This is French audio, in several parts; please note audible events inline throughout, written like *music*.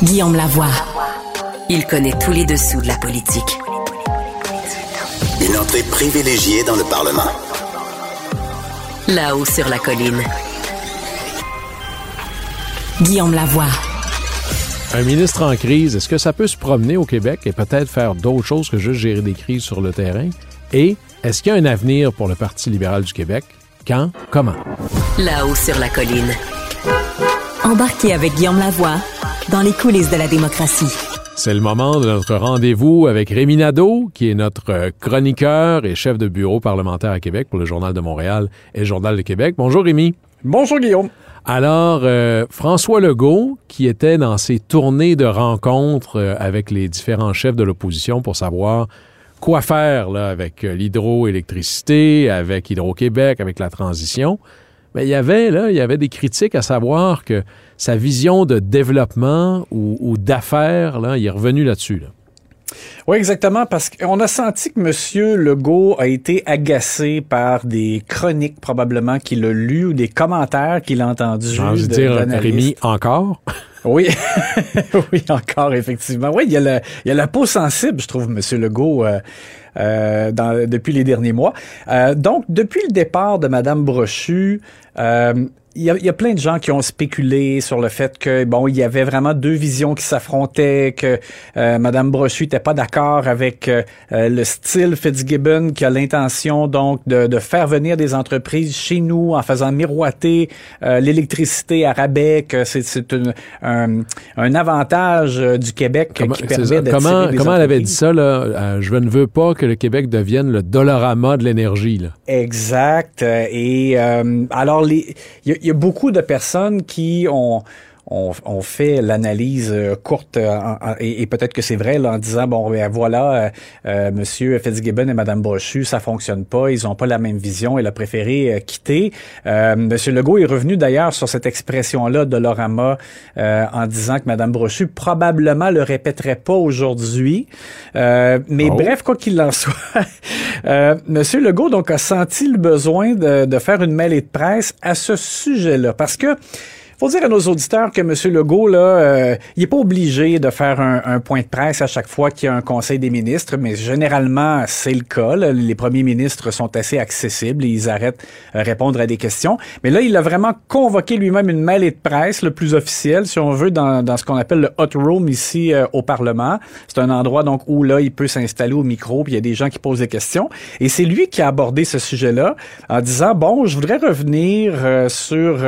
Guillaume Lavoie. Il connaît tous les dessous de la politique. Une entrée privilégiée dans le Parlement. Là-haut sur la colline. Guillaume Lavoie. Un ministre en crise, est-ce que ça peut se promener au Québec et peut-être faire d'autres choses que juste gérer des crises sur le terrain? Et est-ce qu'il y a un avenir pour le Parti libéral du Québec? Quand? Comment? Là-haut sur la colline. Embarquez avec Guillaume Lavoie dans les coulisses de la démocratie. C'est le moment de notre rendez-vous avec Rémi Nadeau, qui est notre chroniqueur et chef de bureau parlementaire à Québec pour le Journal de Montréal et le Journal de Québec. Bonjour Rémi. Bonjour Guillaume. Alors, euh, François Legault, qui était dans ses tournées de rencontres euh, avec les différents chefs de l'opposition pour savoir quoi faire là, avec euh, l'hydroélectricité, avec Hydro-Québec, avec la transition, mais il y avait là, il y avait des critiques à savoir que sa vision de développement ou, d'affaires, là, il est revenu là-dessus. Oui, exactement, parce qu'on a senti que M. Legault a été agacé par des chroniques probablement qu'il a lues ou des commentaires qu'il a entendus. J'ai envie de dire, Rémi, encore? Oui, *laughs* oui, encore, effectivement. Oui, il y, a a la peau sensible, je trouve, M. Legault. Euh, euh, dans, depuis les derniers mois. Euh, donc, depuis le départ de Mme Brochu, il y, a, il y, a, plein de gens qui ont spéculé sur le fait que bon, il y avait vraiment deux visions qui s'affrontaient, que euh, Madame Brochu n'était pas d'accord avec euh, euh, le style Fitzgibbon, qui a l'intention donc de, de, faire venir des entreprises chez nous en faisant miroiter euh, l'électricité à rabais, que c'est un, un, avantage du Québec comment, qui permet Comment, comment elle avait dit ça là Je ne veux pas que le Québec devienne le dollarama de l'énergie. Exact. Et alors les, il y, y, a beaucoup de personnes qui ont on, fait l'analyse euh, courte euh, et, peut-être que c'est vrai là, en disant bon ben voilà euh, euh, Monsieur Fitzgibbon et Madame Brochu ça fonctionne pas ils ont pas la même vision il a préféré quitter. Euh, Monsieur Legault est revenu d'ailleurs sur cette expression là de Lorama en disant que Madame Brochu probablement le répéterait pas aujourd'hui. Mais oh. bref quoi qu'il en soit *laughs* Monsieur Legault donc a senti le besoin de, de faire une mêlée de presse à ce sujet là parce que faut dire à nos auditeurs que M. Legault, là, euh, il n'est pas obligé de faire un, point de presse à chaque fois qu'il y a un conseil des ministres, mais généralement, c'est le cas. Les premiers ministres sont assez accessibles et ils arrêtent de répondre à des questions. Mais là, il a vraiment convoqué lui-même une mêlée de presse, le plus officiel, si on veut, dans, dans ce qu'on appelle le hot room ici euh, au Parlement. C'est un endroit donc où là, il peut s'installer au micro, puis il y a des gens qui posent des questions. Et c'est lui qui a abordé ce sujet-là en disant, bon, je voudrais revenir euh, sur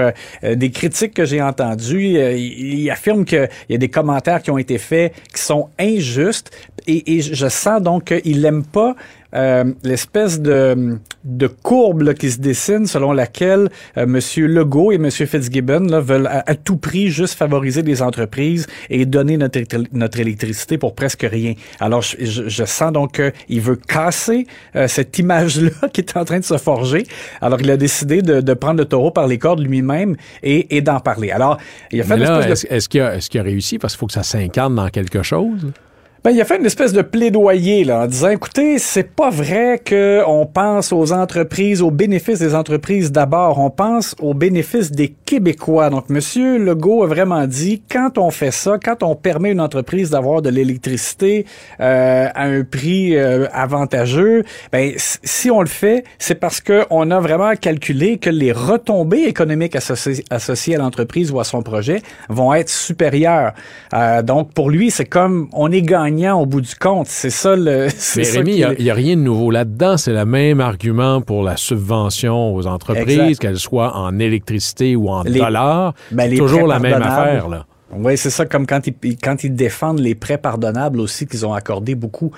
des critiques que j'ai entendu, euh, il, affirme qu'il y a des commentaires qui ont été faits qui sont injustes. Et, et je sens donc qu'il n'aime pas euh, l'espèce de, de courbe qui se dessine selon laquelle euh, M. Legault et M. Fitzgibbon là, veulent à, tout prix juste favoriser des entreprises et donner notre, notre électricité pour presque rien. Alors, je, je, sens donc qu'il veut casser euh, cette image-là *laughs* qui est en train de se forger. Alors, il a décidé de, de prendre le taureau par les cordes lui-même et, et d'en parler. Alors, il a fait... est-ce, est-ce, qu'il a, est-ce qu'il a réussi? Parce qu'il faut que ça s'incarne dans quelque chose. Ben, il a fait une espèce de plaidoyer là, en disant écoutez, c'est pas vrai que on pense aux entreprises, aux bénéfices des entreprises d'abord, on pense aux bénéfices des Québécois. Donc, Monsieur Legault a vraiment dit quand on fait ça, quand on permet une entreprise d'avoir de l'électricité euh, à un prix euh, avantageux, ben si on le fait, c'est parce que on a vraiment calculé que les retombées économiques associées, associées à l'entreprise ou à son projet vont être supérieures. Euh, donc, pour lui, c'est comme on est gagnant au bout du compte. C'est ça le. *laughs* Mais Rémi, il n'y a, rien de nouveau là-dedans. C'est le même argument pour la subvention aux entreprises, qu'elles soient en électricité ou en dollars. Ben, c'est toujours la même affaire, là. Oui, c'est ça, comme quand ils, quand ils défendent les prêts pardonnables aussi qu'ils ont accordé beaucoup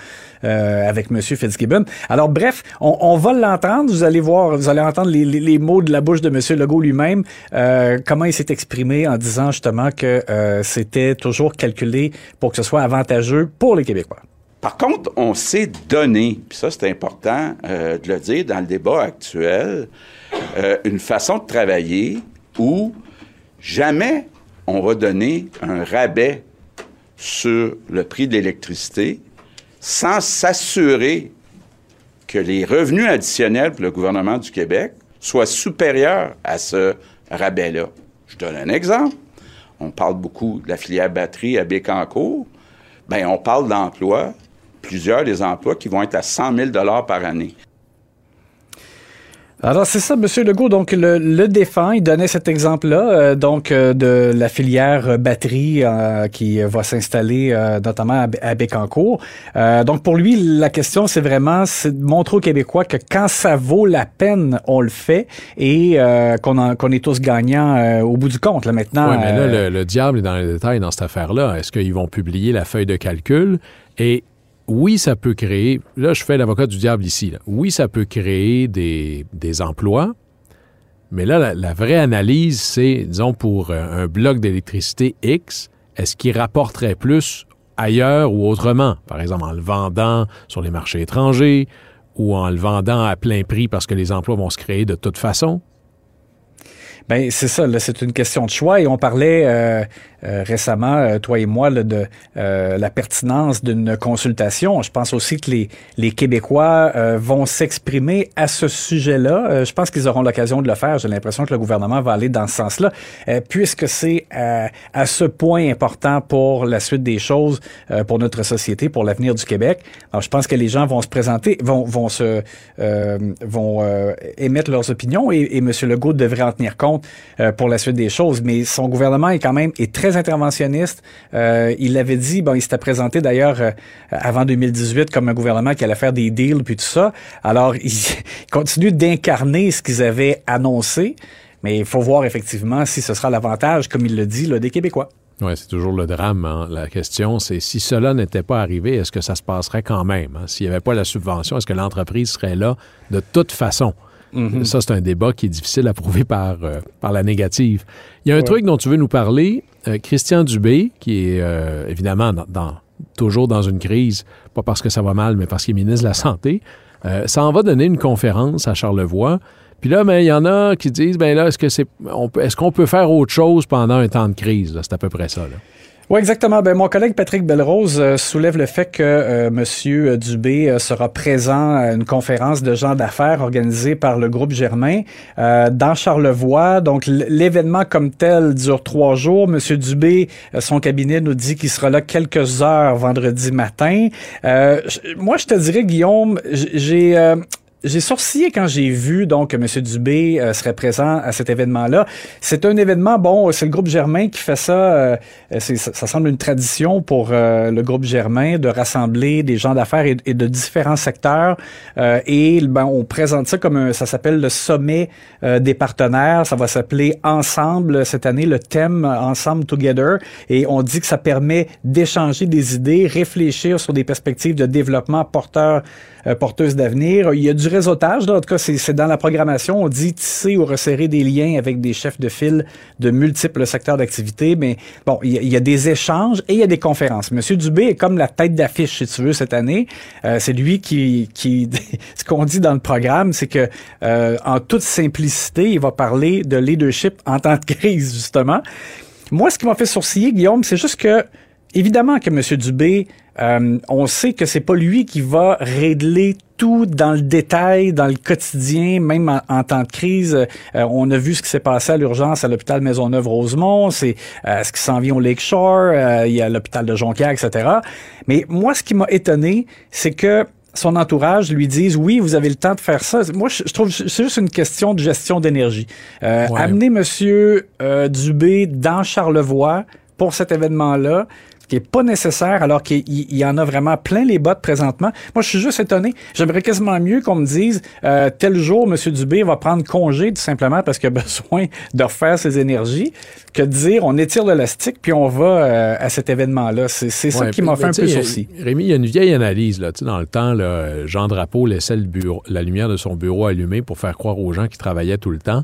euh, avec M. Fitzgibbon. Alors bref, on, va l'entendre. Vous allez voir, vous allez entendre les, les, mots de la bouche de M. Legault lui-même, euh, comment il s'est exprimé en disant justement que euh, c'était toujours calculé pour que ce soit avantageux pour les Québécois. Par contre, on s'est donné, puis ça c'est important de le dire dans le débat actuel, une façon de travailler où jamais on va donner un rabais sur le prix de l'électricité sans s'assurer que les revenus additionnels pour le gouvernement du Québec soient supérieurs à ce rabais-là. Je donne un exemple. on parle beaucoup de la filière batterie à Bécancourt, ben on parle d'emplois, plusieurs des emplois qui vont être à 100 000 par année. Alors c'est ça, Monsieur Legault. Donc le, le défend, il donnait cet exemple-là, euh, donc euh, de la filière batterie euh, qui va s'installer notamment à, Bécancourt. donc pour lui, la question c'est vraiment c'est de montrer aux Québécois que quand ça vaut la peine, on le fait et qu'on qu'on est tous gagnants au bout du compte. Là maintenant. Oui, mais là le, le diable est dans les détails dans cette affaire-là. Est-ce qu'ils vont publier la feuille de calcul et oui, ça peut créer, là je fais l'avocat du diable ici, oui, ça peut créer des, emplois, mais là, la, vraie analyse, c'est, disons, pour un bloc d'électricité X, est-ce qu'il rapporterait plus ailleurs ou autrement? Par exemple, en le vendant sur les marchés étrangers ou en le vendant à plein prix parce que les emplois vont se créer de toute façon? Ben c'est ça, c'est une question de choix et on parlait euh, euh, récemment, euh, toi et moi, de la pertinence d'une consultation. Je pense aussi que les, les Québécois vont s'exprimer à ce sujet-là. je pense qu'ils auront l'occasion de le faire. J'ai l'impression que le gouvernement va aller dans ce sens-là, puisque c'est à ce point important pour la suite des choses, pour notre société, pour l'avenir du Québec. Alors, je pense que les gens vont se présenter, vont, vont se vont émettre leurs opinions et, et M. Legault devrait en tenir compte euh, pour la suite des choses. Mais son gouvernement est quand même est très interventionniste. Euh, il l'avait dit, bon, il s'était présenté d'ailleurs euh, avant 2018 comme un gouvernement qui allait faire des deals puis tout ça. Alors, *laughs* il continue d'incarner ce qu'ils avaient annoncé. Mais il faut voir effectivement si ce sera l'avantage, comme il le dit, des Québécois. Oui, c'est toujours le drame. Hein. La question, c'est si cela n'était pas arrivé, est-ce que ça se passerait quand même? Hein? S'il n'y avait pas la subvention, est-ce que l'entreprise serait là de toute façon? Mhm. Ça, c'est un débat qui est difficile à prouver par, euh, par la négative. Il y a un truc dont tu veux nous parler. Euh, Christian Dubé, qui est euh, évidemment dans, toujours dans une crise, pas parce que ça va mal, mais parce qu'il est ministre de la Santé, ça en va donner une conférence à Charlevoix. Puis là, ben, il y en a qui disent, ben là, est-ce que c'est, est-ce qu'on peut faire autre chose pendant un temps de crise? C'est à peu près ça. Là. Oui, exactement. Ben, mon collègue Patrick Belrose euh, soulève le fait que euh, M. Dubé euh, sera présent à une conférence de gens d'affaires organisée par le groupe Germain dans Charlevoix. Donc, l'événement comme tel dure trois jours. M. Dubé, son cabinet nous dit qu'il sera là quelques heures vendredi matin. moi, je te dirais, Guillaume, j'ai j'ai sourcillé quand j'ai vu donc que M. Dubé euh, serait présent à cet événement-là. C'est un événement, bon, c'est le groupe Germain qui fait ça. Euh, ça, semble une tradition pour euh, le groupe Germain de rassembler des gens d'affaires et, de différents secteurs. et ben, on présente ça comme un, ça s'appelle le sommet des partenaires. Ça va s'appeler Ensemble cette année, le thème Ensemble Together. Et on dit que ça permet d'échanger des idées, réfléchir sur des perspectives de développement porteurs euh, porteuse d'avenir. Il y a du réseautage, en tout cas, c'est dans la programmation. On dit tisser ou resserrer des liens avec des chefs de file de multiples secteurs d'activité. Mais bon, il y, a, des échanges et il y a des conférences. Monsieur Dubé est comme la tête d'affiche, si tu veux, cette année. Euh, c'est lui qui, qui *laughs* ce qu'on dit dans le programme, c'est que euh, en toute simplicité, il va parler de leadership en temps de crise, justement. Moi, ce qui m'a fait sourciller, Guillaume, c'est juste que évidemment que M. Dubé, euh, on sait que c'est pas lui qui va régler tout dans le détail, dans le quotidien, même en, temps de crise. Euh, on a vu ce qui s'est passé à l'urgence à l'hôpital Maisonneuve-Rosemont, c'est euh, ce qui s'en vient au Lakeshore, il y a l'hôpital de Jonquière, etc. Mais moi, ce qui m'a étonné, c'est que son entourage lui dise oui, vous avez le temps de faire ça. Moi, je, trouve c'est juste une question de gestion d'énergie. Amener Monsieur Dubé dans Charlevoix pour cet événement-là, qui est pas nécessaire alors qu'il y en a vraiment plein les bottes présentement. Moi, je suis juste étonné. J'aimerais quasiment mieux qu'on me dise euh, tel jour, M. Dubé va prendre congé tout simplement parce qu'il a *laughs* besoin de refaire ses énergies que de dire on étire l'élastique puis on va euh, à cet événement-là. C'est ça qui m'a fait un peu sourcil. Rémi, il y a une vieille analyse. Là, dans le temps, là, Jean Drapeau laissait le bureau, la lumière de son bureau allumée pour faire croire aux gens qui travaillaient tout le temps.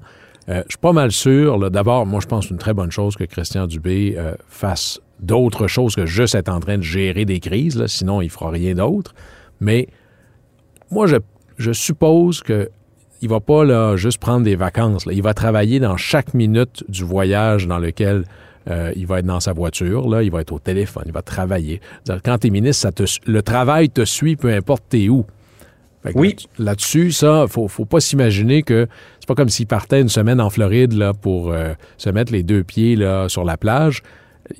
Euh, je suis pas mal sûr. D'abord, moi, je pense une très bonne chose que Christian Dubé fasse d'autres choses que juste être en train de gérer des crises, là, sinon il fera rien d'autre. Mais moi, je, je suppose que il va pas là, juste prendre des vacances. Là. Il va travailler dans chaque minute du voyage dans lequel euh, il va être dans sa voiture, là, il va être au téléphone, il va travailler. Quand tu es ministre, ça te, le travail te suit, peu importe t'es où. oui. Là-dessus, ça, faut, faut pas s'imaginer que pas comme s'il partait une semaine en Floride là, pour euh, se mettre les deux pieds là, sur la plage.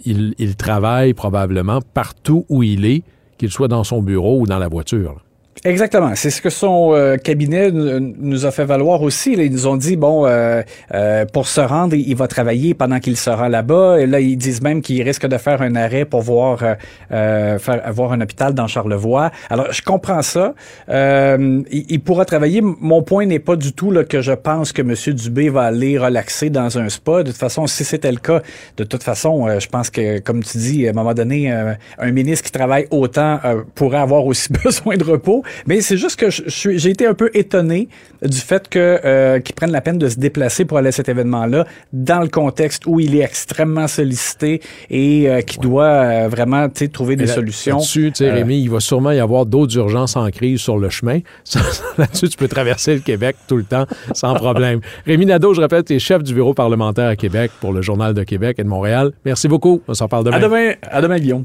Il, il travaille probablement partout où il est, qu'il soit dans son bureau ou dans la voiture. Exactement. C'est ce que son euh, cabinet n- nous a fait valoir aussi. Ils nous ont dit, bon, euh, euh, pour se rendre, il va travailler pendant qu'il sera là-bas. Là, ils disent même qu'il risque de faire un arrêt pour voir, euh, euh, faire, avoir un hôpital dans Charlevoix. Alors, je comprends ça. Euh, il, il pourra travailler. Mon point n'est pas du tout là, que je pense que M. Dubé va aller relaxer dans un spa. De toute façon, si c'était le cas, de toute façon, euh, je pense que, comme tu dis, à un moment donné, euh, un ministre qui travaille autant euh, pourrait avoir aussi *laughs* besoin de repos. Mais c'est juste que j'ai été un peu étonné du fait que euh, qu'ils prennent la peine de se déplacer pour aller à cet événement-là, dans le contexte où il est extrêmement sollicité et euh, qui doit euh, vraiment trouver des là- solutions. Là-dessus, Euh, Rémi, il va sûrement y avoir d'autres urgences en crise sur le chemin. *laughs* Là-dessus, tu peux traverser le Québec tout le temps sans problème. *laughs* Rémi Nadeau, je rappelle, tu es chef du bureau parlementaire à Québec pour le Journal de Québec et de Montréal. Merci beaucoup. On s'en parle demain. À demain, à demain, Guillaume.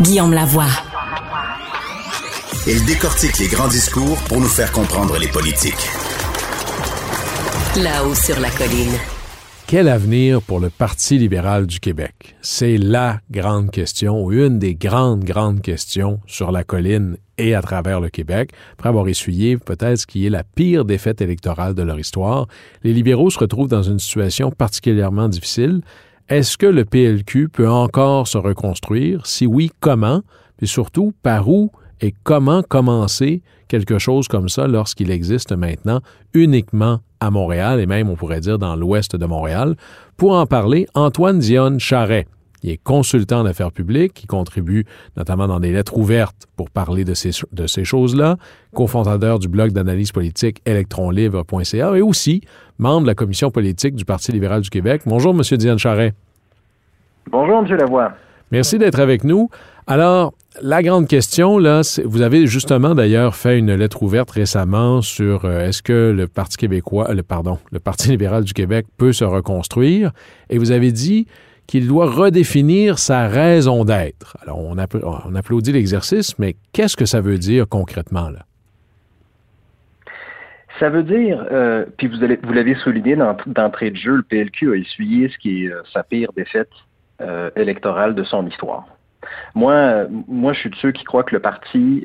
Guillaume Lavoie. Il décortique les grands discours pour nous faire comprendre les politiques. Là-haut sur la colline. Quel avenir pour le Parti libéral du Québec? C'est la grande question, ou une des grandes, grandes questions sur la colline et à travers le Québec. Après avoir essuyé peut-être ce qui est la pire défaite électorale de leur histoire, les libéraux se retrouvent dans une situation particulièrement difficile. Est-ce que le PLQ peut encore se reconstruire? Si oui, comment? Puis surtout, par où et comment commencer quelque chose comme ça lorsqu'il existe maintenant uniquement à Montréal et même, on pourrait dire, dans l'ouest de Montréal? Pour en parler, Antoine Dionne Charret. Il est consultant en affaires publiques, qui contribue notamment dans des lettres ouvertes pour parler de ces, de ces choses-là, cofondateur du blog d'analyse politique électronlibre.ca et aussi membre de la commission politique du Parti libéral du Québec. Bonjour, Monsieur Dionne Charret. Bonjour, M. Lavoie. Merci d'être avec nous. Alors, la grande question, là, c'est- vous avez justement d'ailleurs fait une lettre ouverte récemment sur euh, est-ce que le Parti québécois, euh, le, pardon, le Parti libéral du Québec peut se reconstruire, et vous avez dit qu'il doit redéfinir sa raison d'être. Alors, on, app- on applaudit l'exercice, mais qu'est-ce que ça veut dire concrètement, là? Ça veut dire, euh, puis vous, vous l'avez souligné d'ent- d'entrée de jeu, le PLQ a essuyé ce qui est euh, sa pire défaite euh, électorale de son histoire. Moi, moi, je suis de ceux qui croient que le Parti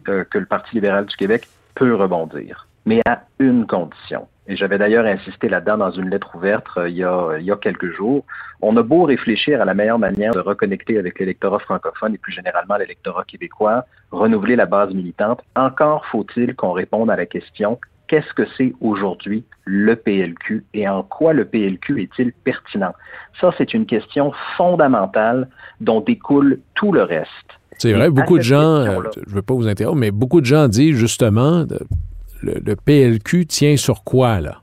libéral du Québec peut rebondir, mais à une condition. Et j'avais d'ailleurs insisté là-dedans dans une lettre ouverte euh, il, y a, il y a quelques jours. On a beau réfléchir à la meilleure manière de reconnecter avec l'électorat francophone et plus généralement l'électorat québécois, renouveler la base militante, encore faut-il qu'on réponde à la question qu'est-ce que c'est aujourd'hui le PLQ et en quoi le PLQ est-il pertinent? Ça, c'est une question fondamentale dont découle tout le reste. C'est vrai, beaucoup de gens, euh, je ne veux pas vous interrompre, mais beaucoup de gens disent justement, le, PLQ tient sur quoi, là?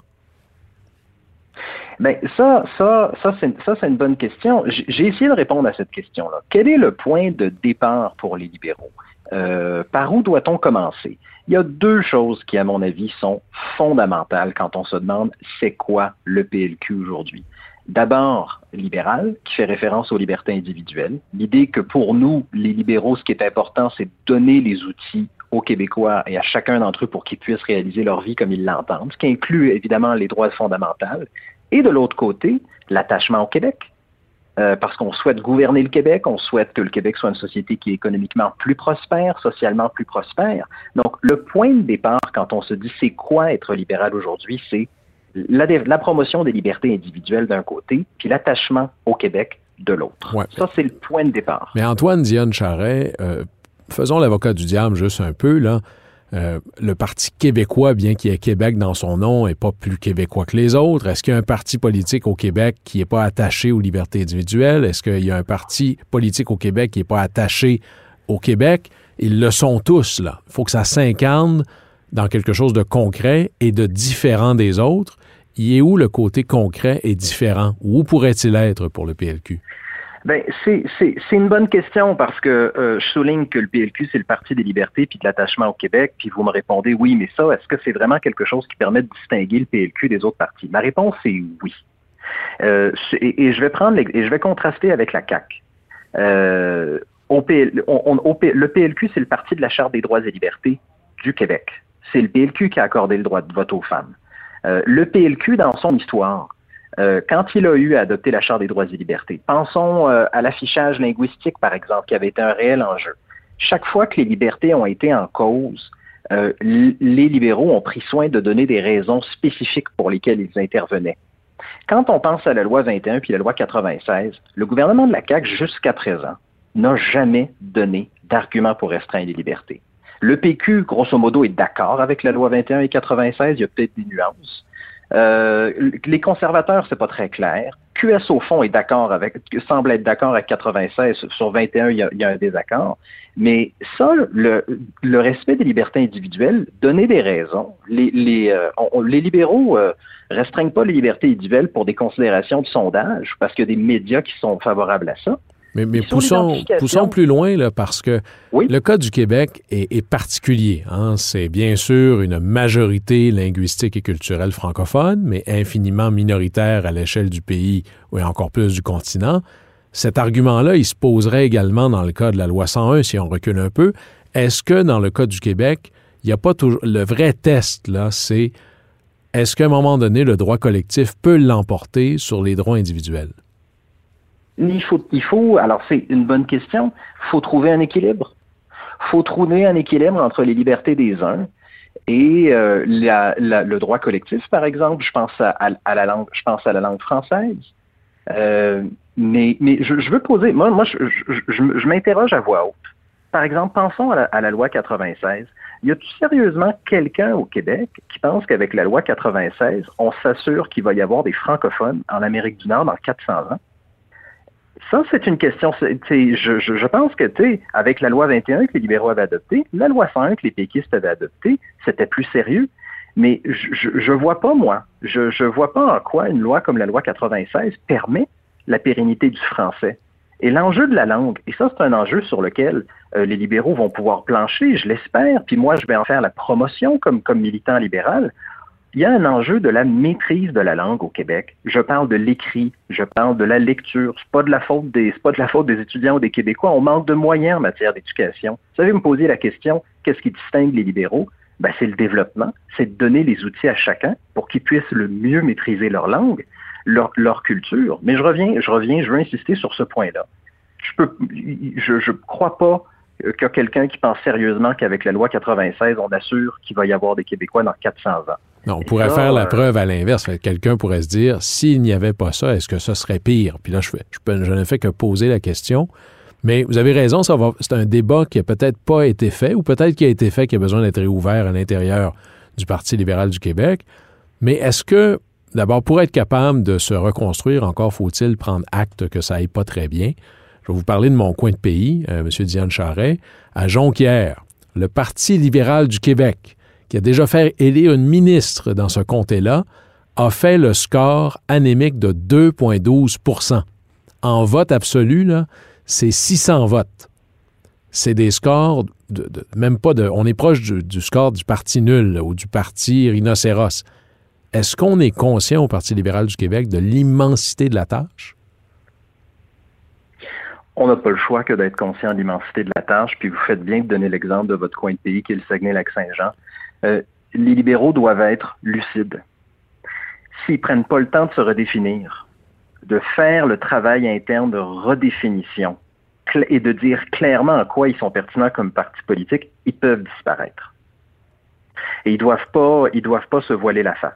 Ben ça, ça, ça, c'est une bonne question. J'ai essayé de répondre à cette question-là. Quel est le point de départ pour les libéraux? Euh, Par où doit-on commencer? Il y a deux choses qui, à mon avis, sont fondamentales quand on se demande c'est quoi le PLQ aujourd'hui. D'abord, libéral, qui fait référence aux libertés individuelles. L'idée que pour nous, les libéraux, ce qui est important, c'est de donner les outils aux Québécois et à chacun d'entre eux pour qu'ils puissent réaliser leur vie comme ils l'entendent, ce qui inclut évidemment les droits fondamentaux. Et de l'autre côté, l'attachement au Québec. Euh, parce qu'on souhaite gouverner le Québec, on souhaite que le Québec soit une société qui est économiquement plus prospère, socialement plus prospère. Donc, le point de départ, quand on se dit c'est quoi être libéral aujourd'hui, c'est la, promotion des libertés individuelles d'un côté, puis l'attachement au Québec de l'autre. Ouais. Ça, c'est le point de départ. Mais Antoine Dionne Charret, euh, faisons l'avocat du diable juste un peu, là. Euh, le Parti québécois, bien qu'il y ait Québec dans son nom, n'est pas plus québécois que les autres. Est-ce qu'il y a un parti politique au Québec qui n'est pas attaché aux libertés individuelles? Est-ce qu'il y a un parti politique au Québec qui n'est pas attaché au Québec? Ils le sont tous, là. Il faut que ça s'incarne dans quelque chose de concret et de différent des autres. Il est où le côté concret et différent? Où pourrait-il être pour le PLQ? Ben, c'est, une bonne question parce que euh, je souligne que le PLQ, c'est le Parti des libertés puis de l'attachement au Québec, puis vous me répondez oui, mais ça, est-ce que c'est vraiment quelque chose qui permet de distinguer le PLQ des autres partis? Ma réponse est oui. Euh, et, je vais prendre et je vais contraster avec la CAC. Euh, le PLQ, c'est le Parti de la Charte des droits et libertés du Québec. C'est le PLQ qui a accordé le droit de vote aux femmes. Euh, le PLQ, dans son histoire, euh, quand il a eu à adopter la Charte des droits et libertés, pensons euh, à l'affichage linguistique, par exemple, qui avait été un réel enjeu. Chaque fois que les libertés ont été en cause, les libéraux ont pris soin de donner des raisons spécifiques pour lesquelles ils intervenaient. Quand on pense à la loi 21 puis la loi 96, le gouvernement de la CAQ, jusqu'à présent, n'a jamais donné d'argument pour restreindre les libertés. Le PQ, grosso modo, est d'accord avec la loi 21 et 96. Il y a peut-être des nuances. Euh, les conservateurs, c'est pas très clair. QS, au fond, est d'accord avec, semble être d'accord avec 96. Sur 21, il y a, un désaccord. Mais ça, le, respect des libertés individuelles, donner des raisons. Euh, les libéraux euh, restreignent pas les libertés individuelles pour des considérations de sondage, parce qu'il y a des médias qui sont favorables à ça. Mais, mais poussons, poussons, plus loin, là, parce que le cas du Québec est, particulier. Hein? C'est bien sûr une majorité linguistique et culturelle francophone, mais infiniment minoritaire à l'échelle du pays ou encore plus du continent. Cet argument-là, il se poserait également dans le cas de la loi 101, si on recule un peu. Est-ce que dans le cas du Québec, il n'y a pas toujours... Le vrai test, là, c'est est-ce qu'à un moment donné, le droit collectif peut l'emporter sur les droits individuels? Il faut, il faut alors c'est une bonne question, il faut trouver un équilibre. Il faut trouver un équilibre entre les libertés des uns et euh, le droit collectif, par exemple. Je pense à, la langue, je pense à la langue française. Euh, mais mais je, veux poser, moi, moi je, je, m'interroge à voix haute. Par exemple, pensons à la, à la loi 96. Y a-t-il sérieusement quelqu'un au Québec qui pense qu'avec la loi 96, on s'assure qu'il va y avoir des francophones en Amérique du Nord dans 400 ans? Ça, c'est une question. Je, je, pense que, tu avec la loi 21 que les libéraux avaient adoptée, la loi 101 que les péquistes avaient adoptée, c'était plus sérieux. Mais je ne vois pas, moi, je ne vois pas en quoi une loi comme la loi 96 permet la pérennité du français. Et l'enjeu de la langue, et ça, c'est un enjeu sur lequel euh, les libéraux vont pouvoir plancher, je l'espère, puis moi, je vais en faire la promotion comme militant libéral il y a un enjeu de la maîtrise de la langue au Québec. Je parle de l'écrit, je parle de la lecture. C'est pas de la faute des, pas de la faute des étudiants ou des Québécois. On manque de moyens en matière d'éducation. Vous savez me poser la question, qu'est-ce qui distingue les libéraux? Ben, c'est le développement, c'est de donner les outils à chacun pour qu'ils puissent le mieux maîtriser leur langue, leur, culture. Mais je reviens, je reviens, je veux insister sur ce point-là. Je peux, je, je crois pas qu'il y a quelqu'un qui pense sérieusement qu'avec la loi 96, on assure qu'il va y avoir des Québécois dans 400 ans. Non, on pourrait faire la euh, preuve à l'inverse. Quelqu'un pourrait se dire, s'il n'y avait pas ça, est-ce que ça serait pire? Puis là, je, je, n'ai fait que poser la question. Mais vous avez raison, ça c'est un débat qui a peut-être pas été fait, ou peut-être qui a été fait, qui a besoin d'être réouvert à l'intérieur du Parti libéral du Québec. Mais est-ce que, d'abord, pour être capable de se reconstruire, encore faut-il prendre acte que ça aille pas très bien? Je vais vous parler de mon coin de pays, euh, M. Diane Charret, à Jonquière, le Parti libéral du Québec qui a déjà fait élire une ministre dans ce comté-là, a fait le score anémique de 2,12% En vote absolu, c'est 600 votes. C'est des scores, de, même pas de. On est proche du, score du parti nul ou du parti rhinocéros. Est-ce qu'on est conscient au Parti libéral du Québec de l'immensité de la tâche? On n'a pas le choix que d'être conscient de l'immensité de la tâche, puis vous faites bien de donner l'exemple de votre coin de pays qui est le Saguenay-Lac-Saint-Jean. Euh, les libéraux doivent être lucides. S'ils prennent pas le temps de se redéfinir, de faire le travail interne de redéfinition et de dire clairement en quoi ils sont pertinents comme parti politique, ils peuvent disparaître. Et ils doivent pas, ils doivent pas se voiler la face.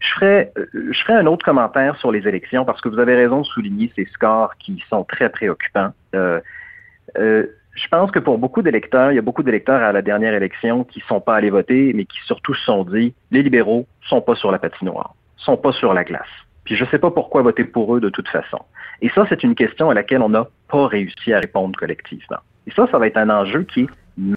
Je ferai, euh, je ferai un autre commentaire sur les élections parce que vous avez raison de souligner ces scores qui sont très préoccupants. Euh, je pense que pour beaucoup d'électeurs, il y a beaucoup d'électeurs à la dernière élection qui ne sont pas allés voter, mais qui surtout se sont dit, les libéraux sont pas sur la patinoire, sont pas sur la glace. Puis je ne sais pas pourquoi voter pour eux de toute façon. Et ça, c'est une question à laquelle on n'a pas réussi à répondre collectivement. Et ça, ça va être un enjeu qui est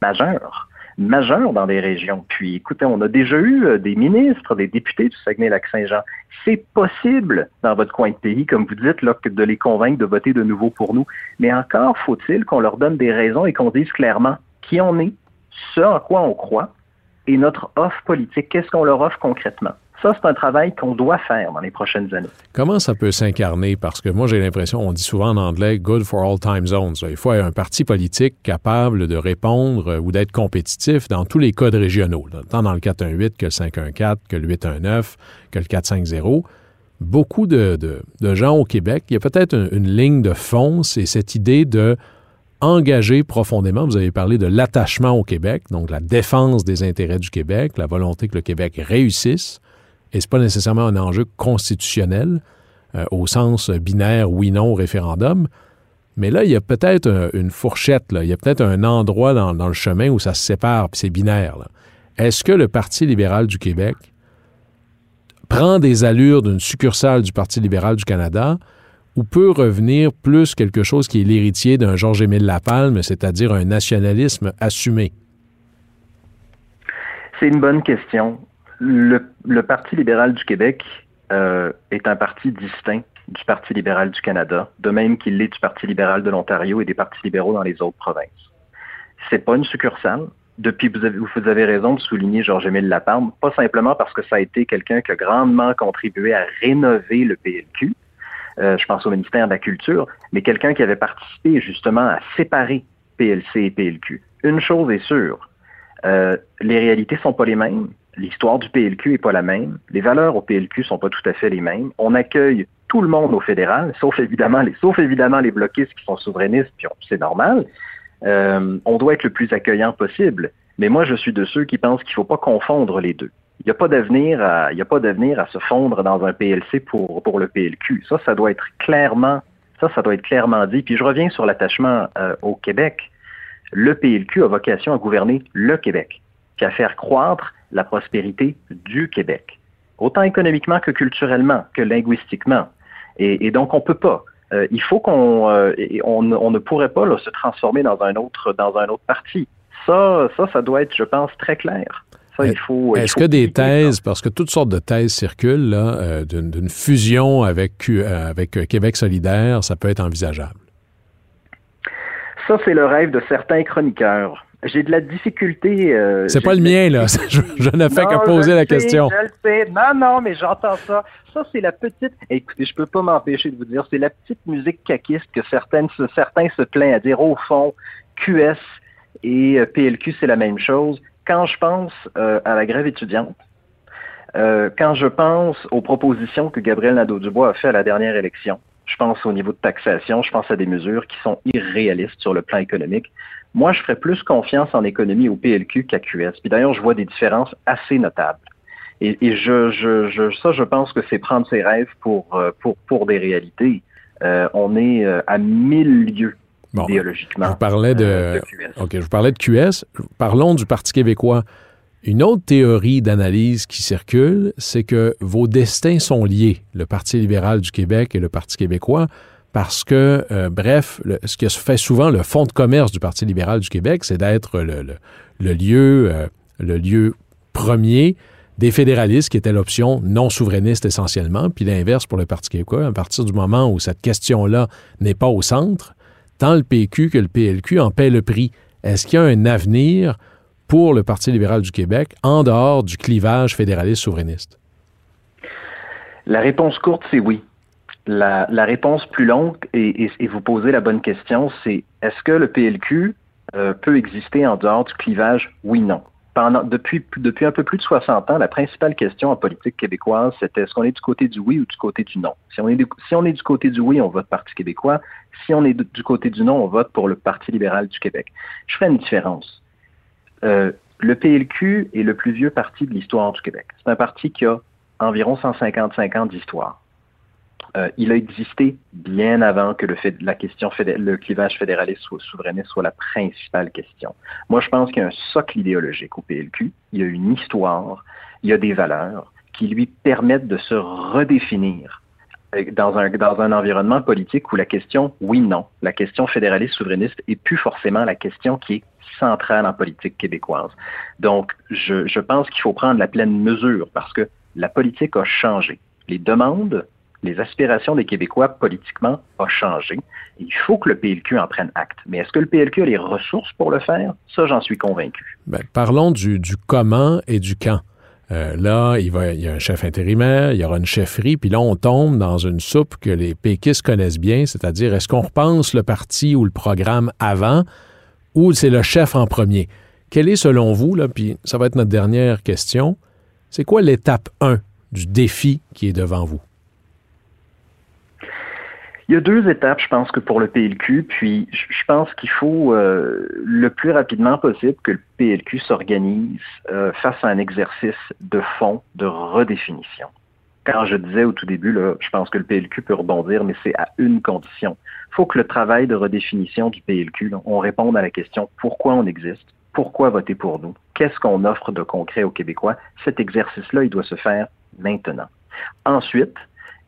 majeur majeur dans des régions. Puis, écoutez, on a déjà eu euh, des ministres, des députés du Saguenay-Lac-Saint-Jean. C'est possible dans votre coin de pays, comme vous dites, de les convaincre de voter de nouveau pour nous. Mais encore faut-il qu'on leur donne des raisons et qu'on dise clairement qui on est, ce en quoi on croit et notre offre politique. Qu'est-ce qu'on leur offre concrètement? Ça, c'est un travail qu'on doit faire dans les prochaines années. Comment ça peut s'incarner? Parce que moi, j'ai l'impression, on dit souvent en anglais, good for all time zones. Il faut un parti politique capable de répondre ou d'être compétitif dans tous les codes régionaux, tant dans le 418 que le 514, que le 819, que le 450. Beaucoup de, gens au Québec, il y a peut-être une, ligne de fond, c'est cette idée de profondément. Vous avez parlé de l'attachement au Québec, donc la défense des intérêts du Québec, la volonté que le Québec réussisse et ce n'est pas nécessairement un enjeu constitutionnel euh, au sens binaire oui-non référendum. Mais là, il y a peut-être une fourchette, là. il y a peut-être un endroit dans, le chemin où ça se sépare, puis c'est binaire. Est-ce que le Parti libéral du Québec prend des allures d'une succursale du Parti libéral du Canada ou peut revenir plus quelque chose qui est l'héritier d'un Georges-Émile Lapalme, c'est-à-dire un nationalisme assumé? C'est une bonne question le, Parti libéral du Québec euh, est un parti distinct du Parti libéral du Canada, de même qu'il l'est du Parti libéral de l'Ontario et des partis libéraux dans les autres provinces. C'est pas une succursale. Depuis, vous avez, vous avez raison de souligner Georges-Émile Laparme, pas simplement parce que ça a été quelqu'un qui a grandement contribué à rénover le PLQ, euh, je pense au ministère de la Culture, mais quelqu'un qui avait participé justement à séparer PLC et PLQ. Une chose est sûre, euh, les réalités sont pas les mêmes, l'histoire du PLQ est pas la même, les valeurs au PLQ sont pas tout à fait les mêmes. On accueille tout le monde au fédéral, sauf évidemment les, sauf évidemment les bloquistes qui sont souverainistes, puis c'est normal. Euh, on doit être le plus accueillant possible. Mais moi, je suis de ceux qui pensent qu'il ne faut pas confondre les deux. Il n'y a pas d'avenir à, y a pas d'avenir à se fondre dans un PLC pour, pour le PLQ. Ça, ça doit être clairement, ça, ça doit être clairement dit. Puis je reviens sur l'attachement euh, au Québec. Le PLQ a vocation à gouverner le Québec, puis à faire croître la prospérité du Québec, autant économiquement que culturellement, que linguistiquement. Et, donc, on peut pas. Euh, il faut qu'on, euh, on, ne pourrait pas se transformer dans un autre, dans un autre parti. Ça, ça, ça doit être, je pense, très clair. Est-ce que des thèses, parce que toutes sortes de thèses circulent, euh, d'une, fusion avec, avec Québec solidaire, ça peut être envisageable? Ça, c'est le rêve de certains chroniqueurs. J'ai de la difficulté. Euh, c'est pas le mien, là. *laughs* Je, ne fais que poser la question. Je le sais. Non, non, mais j'entends ça. Ça, c'est la petite. Écoutez, je peux pas m'empêcher de vous dire, c'est la petite musique caquiste que certaines, certains se plaignent à dire. Au fond, QS et euh, PLQ, c'est la même chose. Quand je pense euh, à la grève étudiante, quand je pense aux propositions que Gabriel Nadeau-Dubois a fait à la dernière élection, je pense au niveau de taxation, je pense à des mesures qui sont irréalistes sur le plan économique. Moi, je ferais plus confiance en économie au PLQ qu'à QS. Puis d'ailleurs, je vois des différences assez notables. Et, je, je, ça, je pense que c'est prendre ses rêves pour, euh, pour, pour des réalités. Euh, on est euh, à mille lieues idéologiquement. Je vous parlais de, QS. OK, je vous parlais de QS. Parlons du Parti québécois. Une autre théorie d'analyse qui circule, c'est que vos destins sont liés, le Parti libéral du Québec et le Parti québécois parce que, euh, bref, ce que fait souvent le fonds de commerce du Parti libéral du Québec, c'est d'être le, lieu, euh, le lieu premier des fédéralistes, qui était l'option non souverainiste essentiellement, puis l'inverse pour le Parti québécois. À partir du moment où cette question-là n'est pas au centre, tant le PQ que le PLQ en paient le prix. Est-ce qu'il y a un avenir pour le Parti libéral du Québec en dehors du clivage fédéraliste-souverainiste? La réponse courte, c'est oui. La, réponse plus longue, et, vous posez la bonne question, c'est est-ce que le PLQ euh, peut exister en dehors du clivage? Oui, non. Depuis, un peu plus de 60 ans, la principale question en politique québécoise, c'était est-ce qu'on est du côté du oui ou du côté du non? Si on est du côté du oui, on vote Parti québécois. Si on est du côté du non, on vote pour le Parti libéral du Québec. Je ferai une différence. Euh, le PLQ est le plus vieux parti de l'histoire du Québec. C'est un parti qui a environ 155 ans d'histoire. Euh, il a existé bien avant que le, la question le clivage fédéraliste ou souverainiste soit la principale question. Moi, je pense qu'il y a un socle idéologique au PLQ. Il y a une histoire, il y a des valeurs qui lui permettent de se redéfinir dans un, dans un environnement politique où la question oui-non, la question fédéraliste souverainiste est plus forcément la question qui est centrale en politique québécoise. Donc, je, je pense qu'il faut prendre la pleine mesure parce que la politique a changé. Les demandes les aspirations des Québécois politiquement ont changé. Il faut que le PLQ en prenne acte. Mais est-ce que le PLQ a les ressources pour le faire? Ça, j'en suis convaincu. Ben, parlons du, comment et du quand. Euh, là, il, y a un chef intérimaire, il y aura une chefferie, puis là, on tombe dans une soupe que les péquistes connaissent bien, c'est-à-dire est-ce qu'on repense le parti ou le programme avant ou c'est le chef en premier? Quelle est, selon vous, là, puis ça va être notre dernière question, c'est quoi l'étape 1 du défi qui est devant vous? Il y a deux étapes, je pense, que pour le PLQ, puis je pense qu'il faut euh, le plus rapidement possible que le PLQ s'organise euh, face à un exercice de fond de redéfinition. Quand je disais au tout début, je pense que le PLQ peut rebondir, mais c'est à une condition. Il faut que le travail de redéfinition du PLQ, on réponde à la question pourquoi on existe, pourquoi voter pour nous, qu'est-ce qu'on offre de concret aux Québécois? Cet exercice-là, il doit se faire maintenant. Ensuite,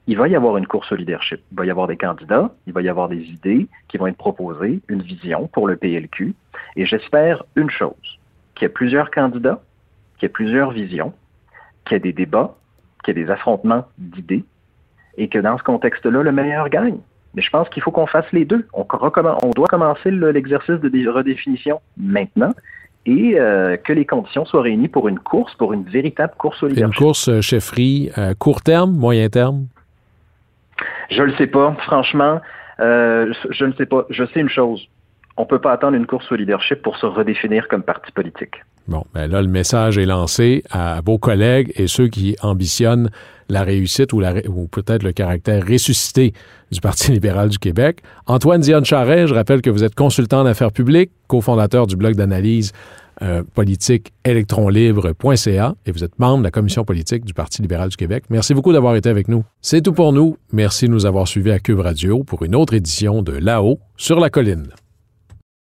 il va y avoir une course au leadership. Il va y avoir des candidats, il va y avoir des idées qui vont être proposées, une vision pour le PLQ. Et j'espère une chose, qu'il y ait plusieurs candidats, qu'il y ait plusieurs visions, qu'il y ait des débats, qu'il y ait des affrontements d'idées, et que dans ce contexte-là, le meilleur gagne. Mais je pense qu'il faut qu'on fasse les deux. On, on doit commencer l'exercice de redéfinition maintenant et euh, que les conditions soient réunies pour une course, pour une véritable course au leadership. Une course euh, chefferie, euh, court terme, moyen terme? Je le sais pas. Franchement, euh, je ne sais pas. Je sais une chose. On ne peut pas attendre une course au leadership pour se redéfinir comme parti politique. Bon, ben là, le message est lancé à vos collègues et ceux qui ambitionnent la réussite ou, peut-être le caractère ressuscité du Parti *laughs* libéral du Québec. Antoine Dionne Charret, je rappelle que vous êtes consultant en affaires publiques, cofondateur du blog d'analyse euh, politique électronlibre.ca et vous êtes membre de la commission politique du Parti libéral du Québec. Merci beaucoup d'avoir été avec nous. C'est tout pour nous. Merci de nous avoir suivis à Cube Radio pour une autre édition de Là-haut sur la colline.